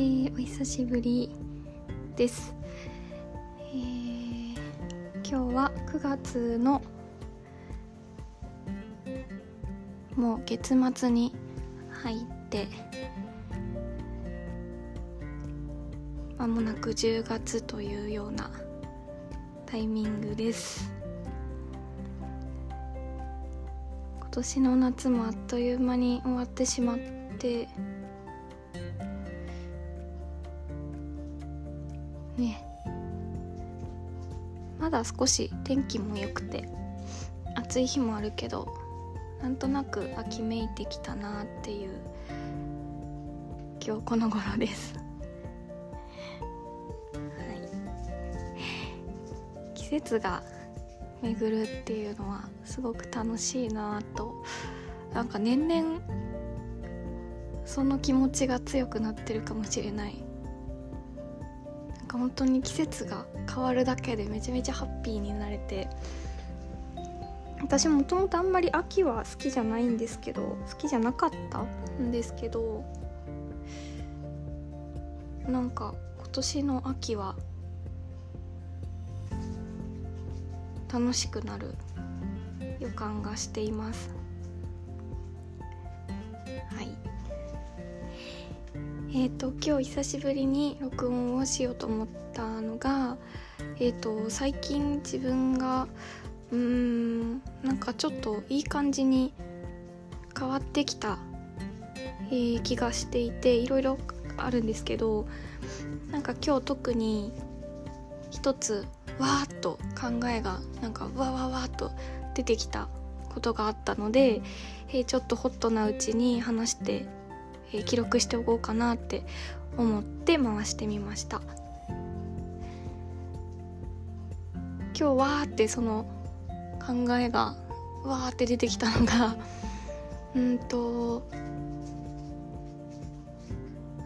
ー、お久しぶりです、えー、今日は9月のもう月末に入ってまもなく10月というようなタイミングです。今年の夏もあっという間に終わってしまってまだ少し天気も良くて暑い日もあるけどなんとなく秋めいてきたなっていう今日この頃です。はい。季節が巡るっていうのはすごく楽しいなとなんか年々その気持ちが強くなってるかもしれない。なんか本当に季節が変わるだけでめちゃめちゃハッピーになれて。私もともとあんまり秋は好きじゃないんですけど好きじゃなかったんですけどなんか今年の秋は楽しくなる予感がしています。はい。えーと、今日久しぶりに録音をしようと思ったが、えーと、最近自分がうーんなんかちょっといい感じに変わってきた、えー、気がしていていろいろあるんですけどなんか今日特に一つわーっと考えがなんかわわわっと出てきたことがあったので、えー、ちょっとホットなうちに話してえー、記録しておこうかなって思って回してみました。今日わーってその考えがわーって出てきたのがうんと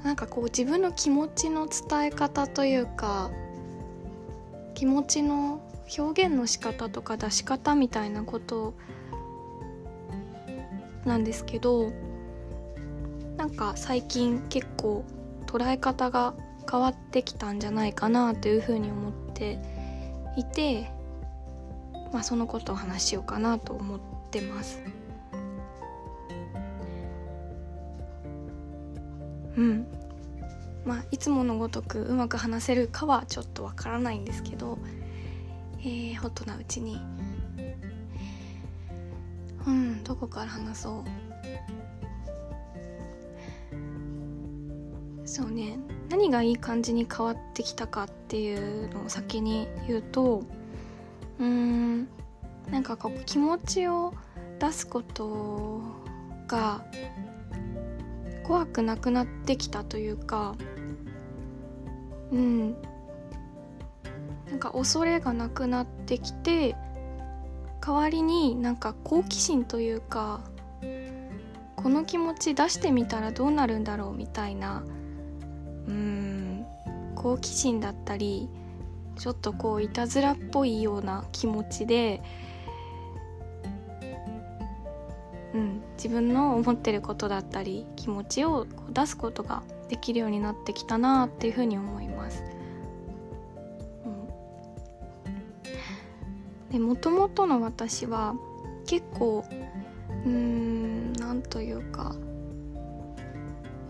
なんかこう自分の気持ちの伝え方というか気持ちの表現の仕方とか出し方みたいなことなんですけどなんか最近結構捉え方が変わってきたんじゃないかなというふうに思っていて、まあ、そのことを話しようかなと思ってます。うんまあいつものごとくうまく話せるかはちょっとわからないんですけど、えー、ホットなうちにうんどこから話そうそうね。何がいい感じに変わってきたかっていうのを先に言うとうーんなんかこう気持ちを出すことが怖くなくなってきたというかうん。なんか恐れがなくなってきて代わりになんか好奇心というかこの気持ち出してみたらどうなるんだろうみたいなうん好奇心だったりちょっとこういたずらっぽいような気持ちで、うん、自分の思ってることだったり気持ちを出すことができるようになってきたなっていうふうに思います。でもともとの私は結構うーんなんというか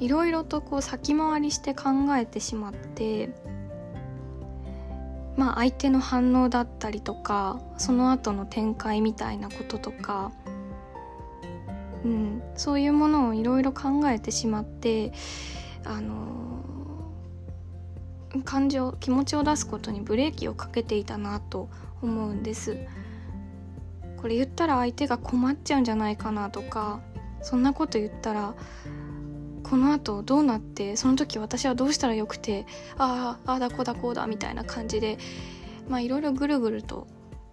いろいろとこう先回りして考えてしまってまあ相手の反応だったりとかその後の展開みたいなこととか、うん、そういうものをいろいろ考えてしまってあの感情気持ちを出すことにブレーキをかけていたなと思うんです。これ言ったら相手が困っちゃうんじゃないかなとかそんなこと言ったらこの後どうなってその時私はどうしたらよくてああああだこうだこうだみたいな感じでまあいろいろぐるぐると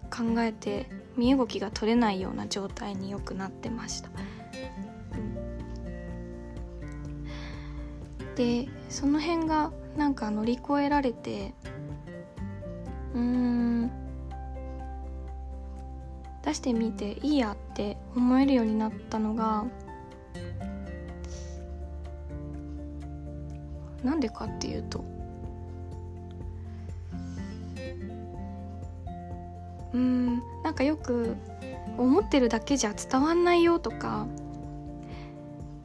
考えて身動きが取れないような状態によくなってました。でその辺がなんか乗り越えられてうーん出してみていいやって思えるようになったのがなんでかっていうとうんなんかよく思ってるだけじゃ伝わんないよとか、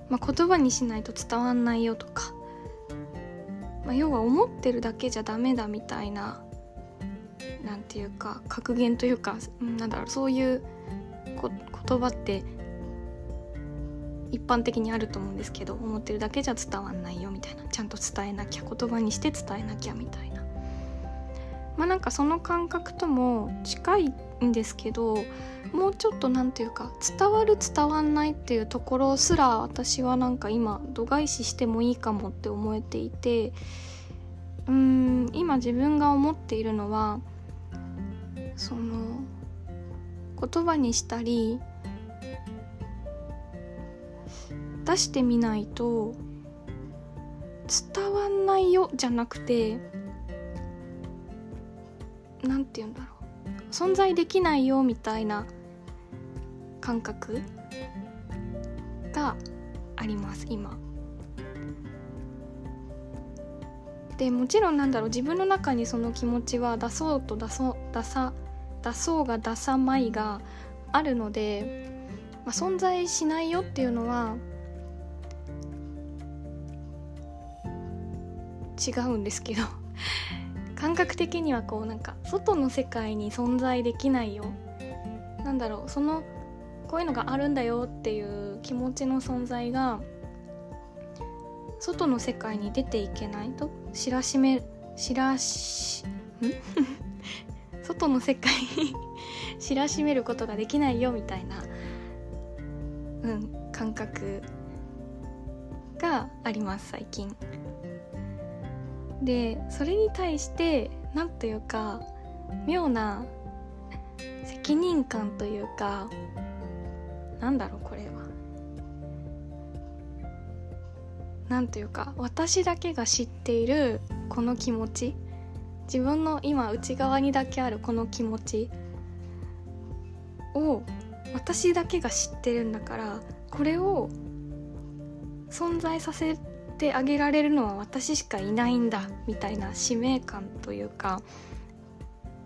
まあ、言葉にしないと伝わんないよとか、まあ、要は思ってるだけじゃダメだみたいななんていうか格言というか、うん、なんだろうそういうこ言葉って一般的にあると思うんですけど思ってるだけじゃ伝わんないよみたいな。ちゃんと伝えなきゃ言葉にして伝えなきゃみたいな。まあなんかその感覚とも近いんですけどもうちょっと何て言うか伝わる伝わんないっていうところすら私はなんか今度外視してもいいかもって思えていてうーん今自分が思っているのはその言葉にしたり出してみないと伝わんないよじゃなくて何て言うんだろう存在できないよみたいな感覚があります今。でもちろんなんだろう自分の中にその気持ちは出そうと出そう出さ出そうが出さまいがあるので、まあ、存在しないよっていうのは違うんですけど 感覚的にはこうなんか外の世界に存在できないよなんだろうそのこういうのがあるんだよっていう気持ちの存在が外の世界に出ていけないと知らしめ知らしん？外の世界に 知らしめることができないよみたいな、うん、感覚があります最近。でそれに対して何というか妙な責任感というかなんだろうこれは。なんというか私だけが知っているこの気持ち。自分の今内側にだけあるこの気持ち。を私だけが知ってるんだからこれを存在させてあげられるのは私しかいないんだみたいな使命感というか、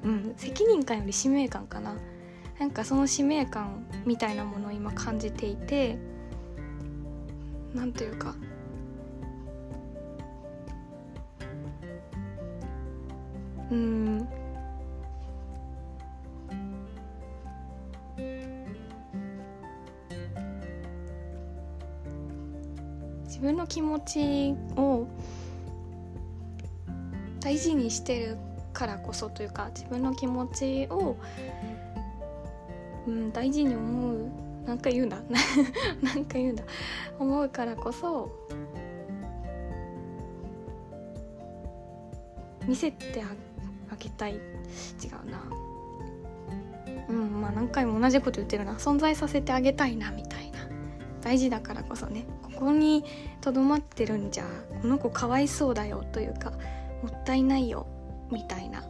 うん、責任感より使命感かな。なんかその使命感みたいなものを今感じていて何というかうん自分の気持ちを大事にしてるからこそというか自分の気持ちを、うん、大事に思う何か言う んだ何か言うんだ思うからこそ見せてあげたい。違うな。うんまあ何回も同じこと言ってるな。存在させてあげたいなみたいな。大事だからこそね。こにとどまってるんじゃこの子かわいそうだよというかもったいないよみたいな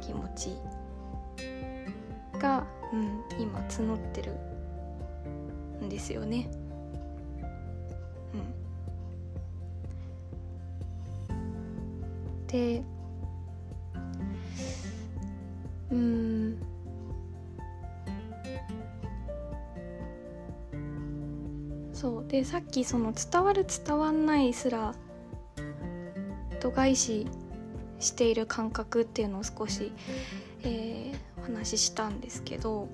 気持ちが、うん、今募ってるんですよね。うん、でうんそう。でさっきその伝わる伝わんないすら度外視している感覚っていうのを少し、えー、お話ししたんですけど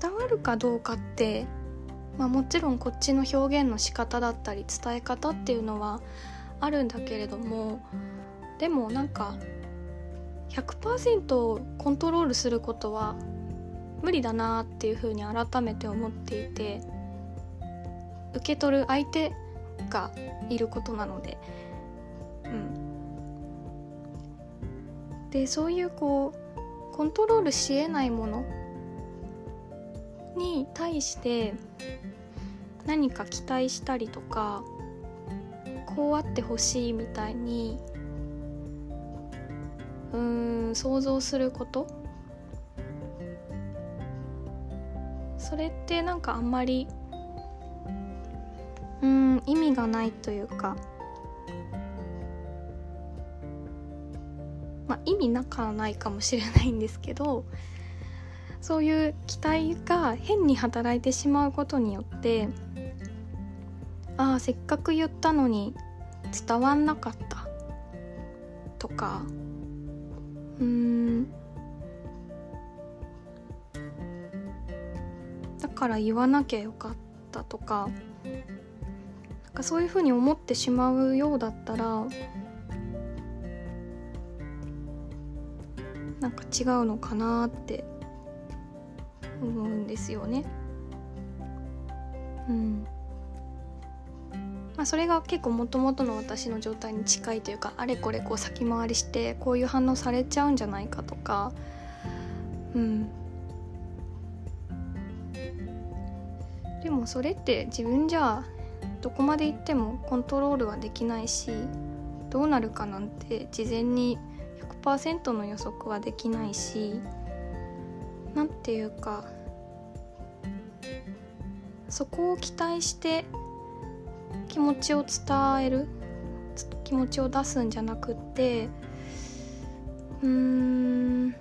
伝わるかどうかってまあ、もちろんこっちの表現の仕方だったり伝え方っていうのはあるんだけれどもでもなんか100%コントロールすることは無理だなっていうふうに改めて思っていて受け取る相手がいることなので。うん。でそういうこうコントロールしえないものに対して何か期待したりとかこうあってほしいみたいにうーん想像すること？それってなんかあんまりうん意味がないというかまあ意味なかないかもしれないんですけどそういう期待が変に働いてしまうことによってああせっかく言ったのに伝わんなかったとかうんだから言わなきゃよかったとかなんかそういうふうに思ってしまうようだったらなんか違うのかなって思うんですよね。うんあ、それが結構もともとの私の状態に近いというかあれこれこう先回りしてこういう反応されちゃうんじゃないかとか。うん。でもそれって自分じゃどこまで行ってもコントロールはできないしどうなるかなんて事前に100%の予測はできないし何ていうかそこを期待して気持ちを伝える？気持ちを出すんじゃなくってうーん。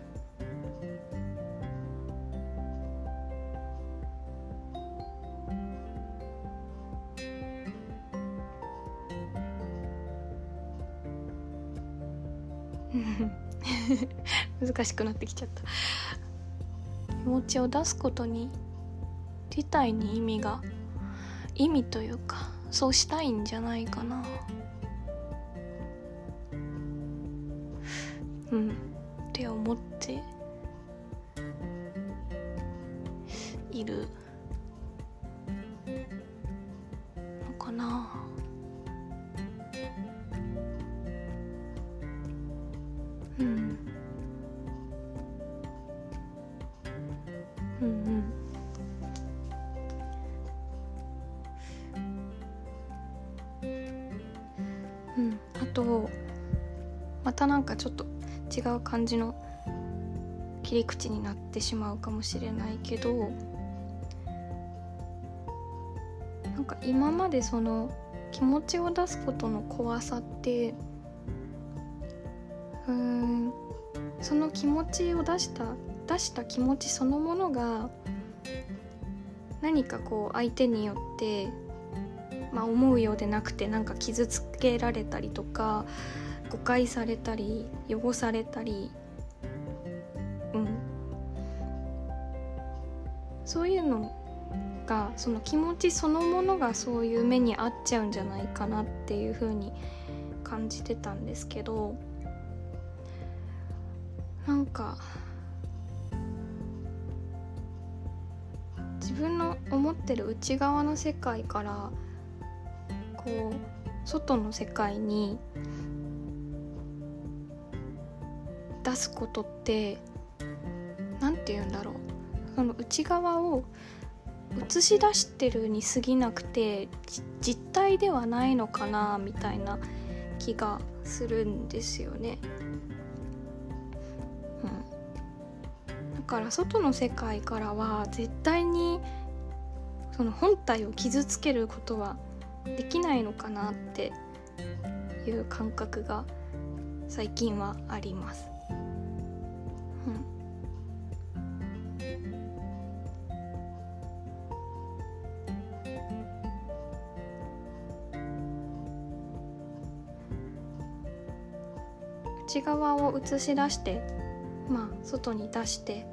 難しくなってきちゃった。気持ちを出すことに自体に意味が意味というかそうしたいんじゃないかな。かちょっと違う感じの切り口になってしまうかもしれないけどなんか今までその気持ちを出すことの怖さってうーんその気持ちを出した出した気持ちそのものが何かこう相手によって、まあ、思うようでなくてなんか傷つけられたりとか誤解されたり汚されたりうん。そういうのがその気持ちそのものがそういう目に遭っちゃうんじゃないかなっていう風に感じてたんですけどなんか自分の思ってる内側の世界からこう外の世界に出すことって何て言うんだろうその内側を映し出してるに過ぎなくて実体ではないのかなみたいな気がするんですよね。うん、だから外の世界からは絶対にその本体を傷つけることはできないのかなっていう感覚が最近はあります。内側を映し出してまあ外に出して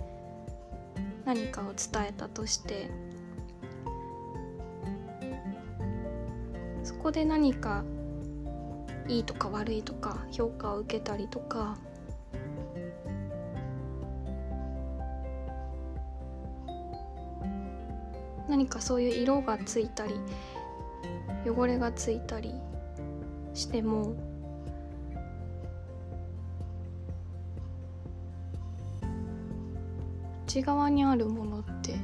何かを伝えたとしてそこで何かいいとか悪いとか評価を受けたりとか何かそういう色がついたり汚れがついたりしても内側にあるものって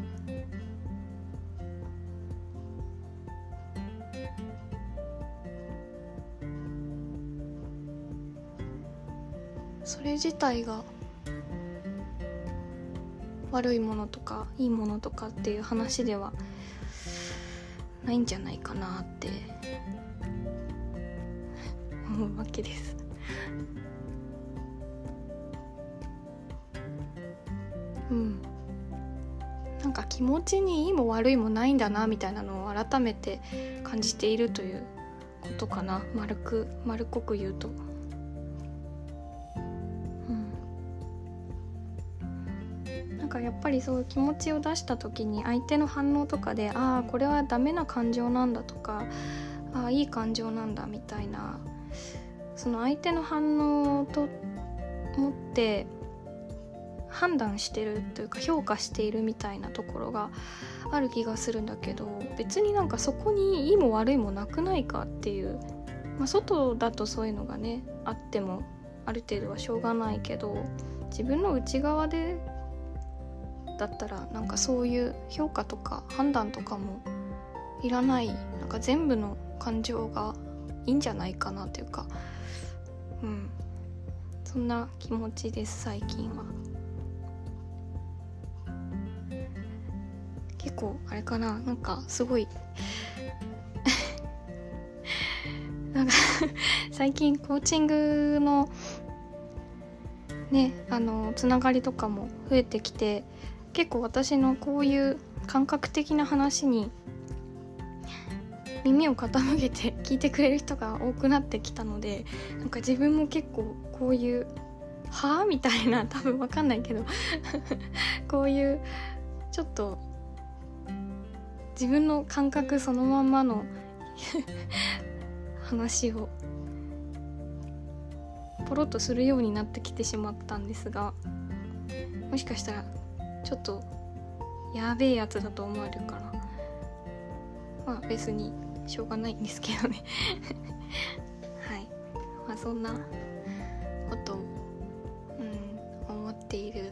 それ自体が悪いものとかいいものとかっていう話ではないんじゃないかなって思うわけです。気持ちにいいも悪いもないんだなみたいなのを改めて感じているということかな丸く丸っこく言うと。なんかやっぱりそういう気持ちを出した時に相手の反応とかでああこれはダメな感情なんだとかああいい感情なんだみたいなその相手の反応と思って判断してるというか評価しているみたいなところがある気がするんだけど別になんかそこにいいも悪いもなくないかっていう、まあ、外だとそういうのがねあってもある程度はしょうがないけど自分の内側でだったらなんかそういう評価とか判断とかもいらないなんか全部の感情がいいんじゃないかなというかうん。そんな気持ちです最近は。結構あれかななんかすごい なんか最近コーチングのねあのつながりとかも増えてきて結構私のこういう感覚的な話に耳を傾けて聞いてくれる人が多くなってきたのでなんか自分も結構こういう「はあ?」みたいな多分分かんないけどこういうちょっと自分の感覚そのままの 話をポロッとするようになってきてしまったんですがもしかしたらちょっとやべえやつだと思われるかなまあ別にしょうがないんですけどね。はい。まあそんなことを、うん、思っている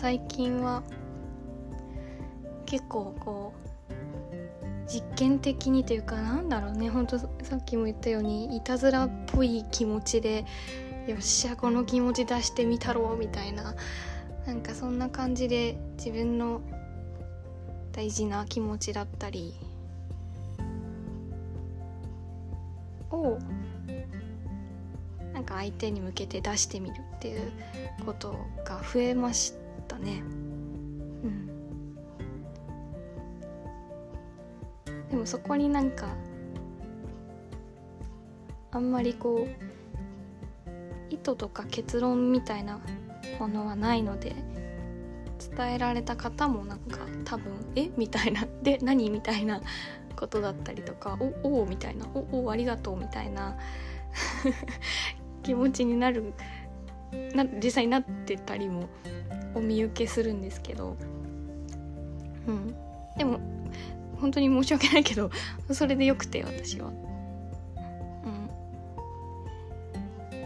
最近は結構こう実験的にというかなんだろうねほんとさっきも言ったようにいたずらっぽい気持ちでよっしゃこの気持ち出してみたろうみたいななんかそんな感じで自分の大事な気持ちだったりをなんか相手に向けて出してみるっていうことが増えました。ね。うん。でもそこになんかあんまりこう意図とか結論みたいなものはないので伝えられた方もなんか多分「え？みたいな「で何?」みたいな。ことだったりとか「おお」みたいな「おおありがとう」みたいな。気持ちになるな実際になってたりもお見受けするんですけど、うん、でも本当に申し訳ないけど それでよくて私は。うん。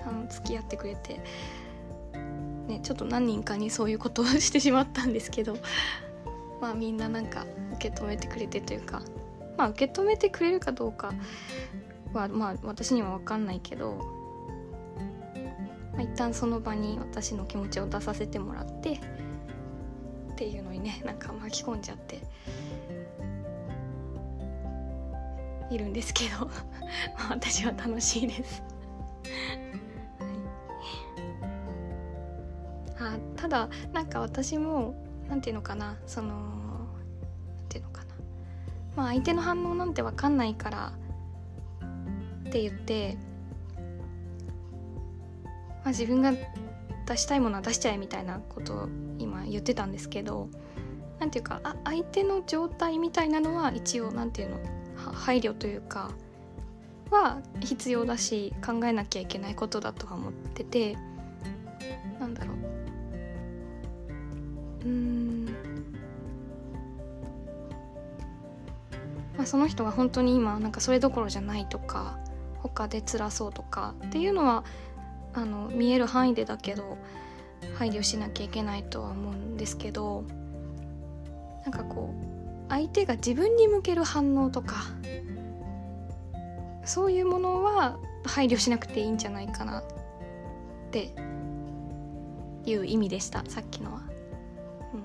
あの付き合ってくれて。ねちょっと何人かにそういうことをしてしまったんですけど。まあみんななんか受け止めてくれてというか。まあ受け止めてくれるかどうかはまあ私には分かんないけど、まあ、一旦その場に私の気持ちを出させてもらってっていうのにねなんか巻き込んじゃっているんですけど 私は楽しいです。はい。あただなんか私も何て言うのかなその何て言うのかな。まあ相手の反応なんて分かんないからって言って、あ、自分が出したいものは出しちゃえみたいなことを今言ってたんですけど何て言うかあ相手の状態みたいなのは一応何て言うの配慮というかは必要だし考えなきゃいけないことだとは思っててなんだろう。うん。まあその人が本当に今なんかそれどころじゃないとか他で辛そうとかっていうのはあの見える範囲でだけど配慮しなきゃいけないとは思うんですけどなんかこう相手が自分に向ける反応とかそういうものは配慮しなくていいんじゃないかなっていう意味でしたさっきのは。うん、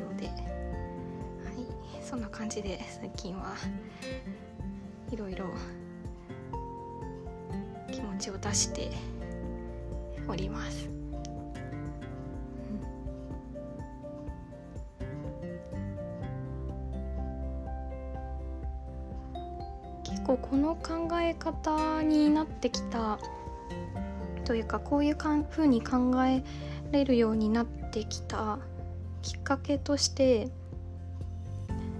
なので、はい、そんな感じで最近はいろいろ持ちを出しております。結構この考え方になってきたというかこういうかん風に考えれるようになってきたきっかけとして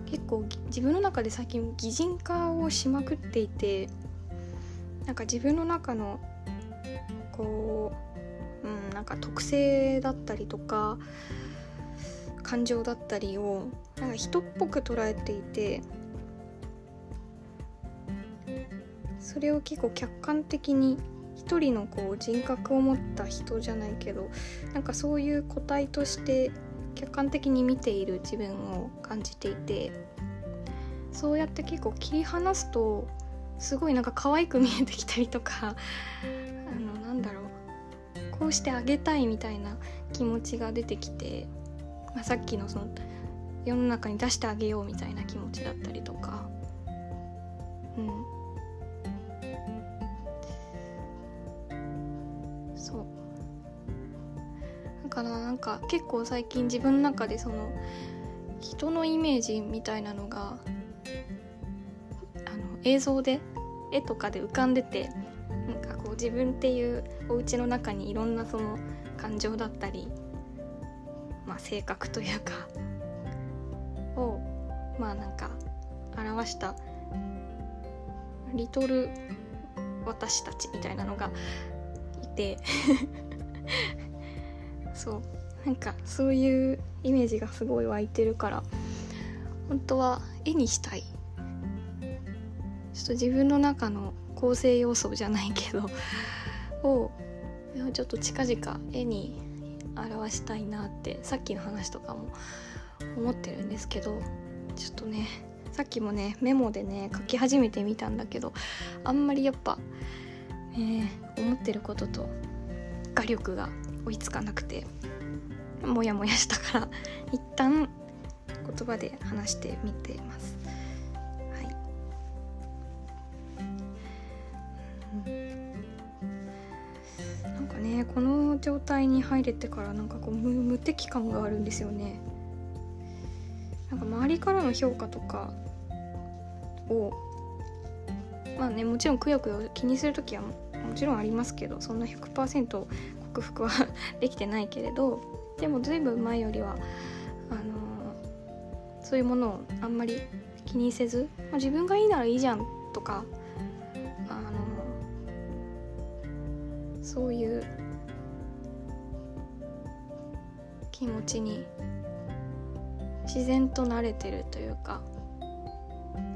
結構自分の中で最近擬人化をしまくっていてなんか自分の中のこう、うん、なんか特性だったりとか感情だったりをなんか人っぽく捉えていてそれを結構客観的に一人のこう人格を持った人じゃないけどなんかそういう個体として客観的に見ている自分を感じていてそうやって結構切り離すとすごいなんか可愛く見えてきたりとかあのなんだろう。こうしてあげたいみたいな気持ちが出てきて、まあ、さっきのその世の中に出してあげようみたいな気持ちだったりとか。うん。そう。だからなんか結構最近自分の中でその人のイメージみたいなのがあの映像で絵とかで浮かんでてなんかこう自分っていうお家の中にいろんなその感情だったり、まあ、性格というかをまあなんか表したリトル私たちみたいなのがいて そうなんかそういうイメージがすごい湧いてるから本当は絵にしたい。ちょっと自分の中の構成要素じゃないけどをちょっと近々絵に表したいなってさっきの話とかも思ってるんですけどちょっとねさっきもねメモでね書き始めてみたんだけどあんまりやっぱ、えー、思ってることと画力が追いつかなくてモヤモヤしたから一旦言葉で話してみてます。なんかねこの状態に入れてからなんかこう無敵感があるんですよね。なんか周りからの評価とかをまあねもちろんくよくよ気にする時はもちろんありますけどそんな100%克服はできてないけれどでも随分前よりはあのそういうものをあんまり気にせず、まあ、自分がいいならいいじゃんとかちに自然と慣れてるというか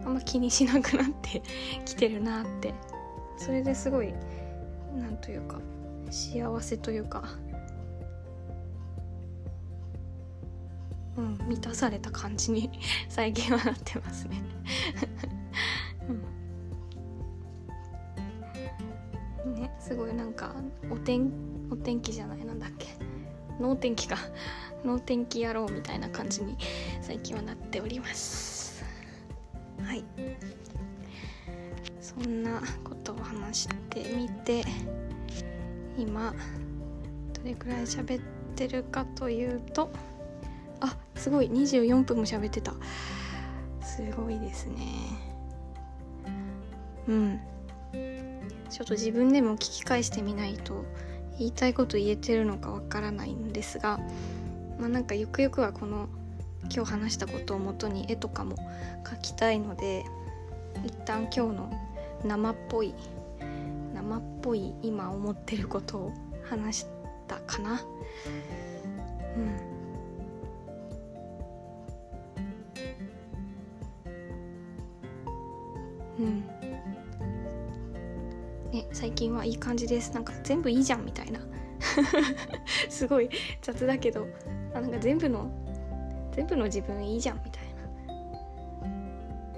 あんま気にしなくなって きてるなって。それですごいなんというか幸せというかうん満たされた感じに 最近はなってますね。うん、ねすごいなんかお天お天気じゃないなんだっけ。能天気か。能天気野郎みたいな感じに最近はなっております。はい。そんなことを話してみて今どれくらい喋ってるかというとあすごい24分も喋ってた。すごいですね。うん。ちょっと自分でも聞き返してみないと言いたいこと言えてるのかわからないんですがまあなんかゆくゆくはこの今日話したことをもとに絵とかも描きたいので一旦今日の生っぽい生っぽい今思ってることを話したかな。うん。近はいい感じです。なんか全部いいじゃんみたいな。すごい雑だけど。あなんか全部の全部の自分いいじゃんみたいな。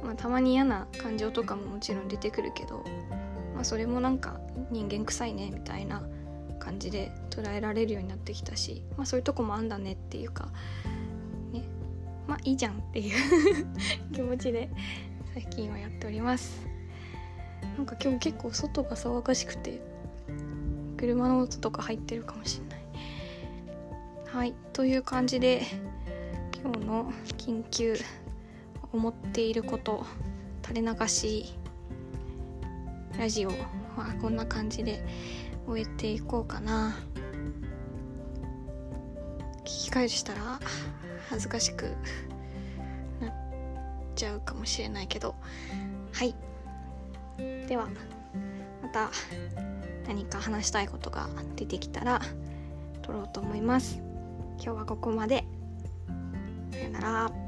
まあたまに嫌な感情とかももちろん出てくるけど。まあ、それもなんか人間臭いねみたいな感じで捉えられるようになってきたし、まあ、そういうとこもあんだねっていうか。ね。まあいいじゃんっていう 気持ちで最近はやっております。なんか今日結構外が騒がしくて車の音とか入ってるかもしんない。はいという感じで今日の緊急思っていること垂れ流しラジオはこんな感じで終えていこうかな。聞き返したら恥ずかしくなっちゃうかもしれないけどではまた何か話したいことが出てきたら撮ろうと思います。今日はここまで。さよなら。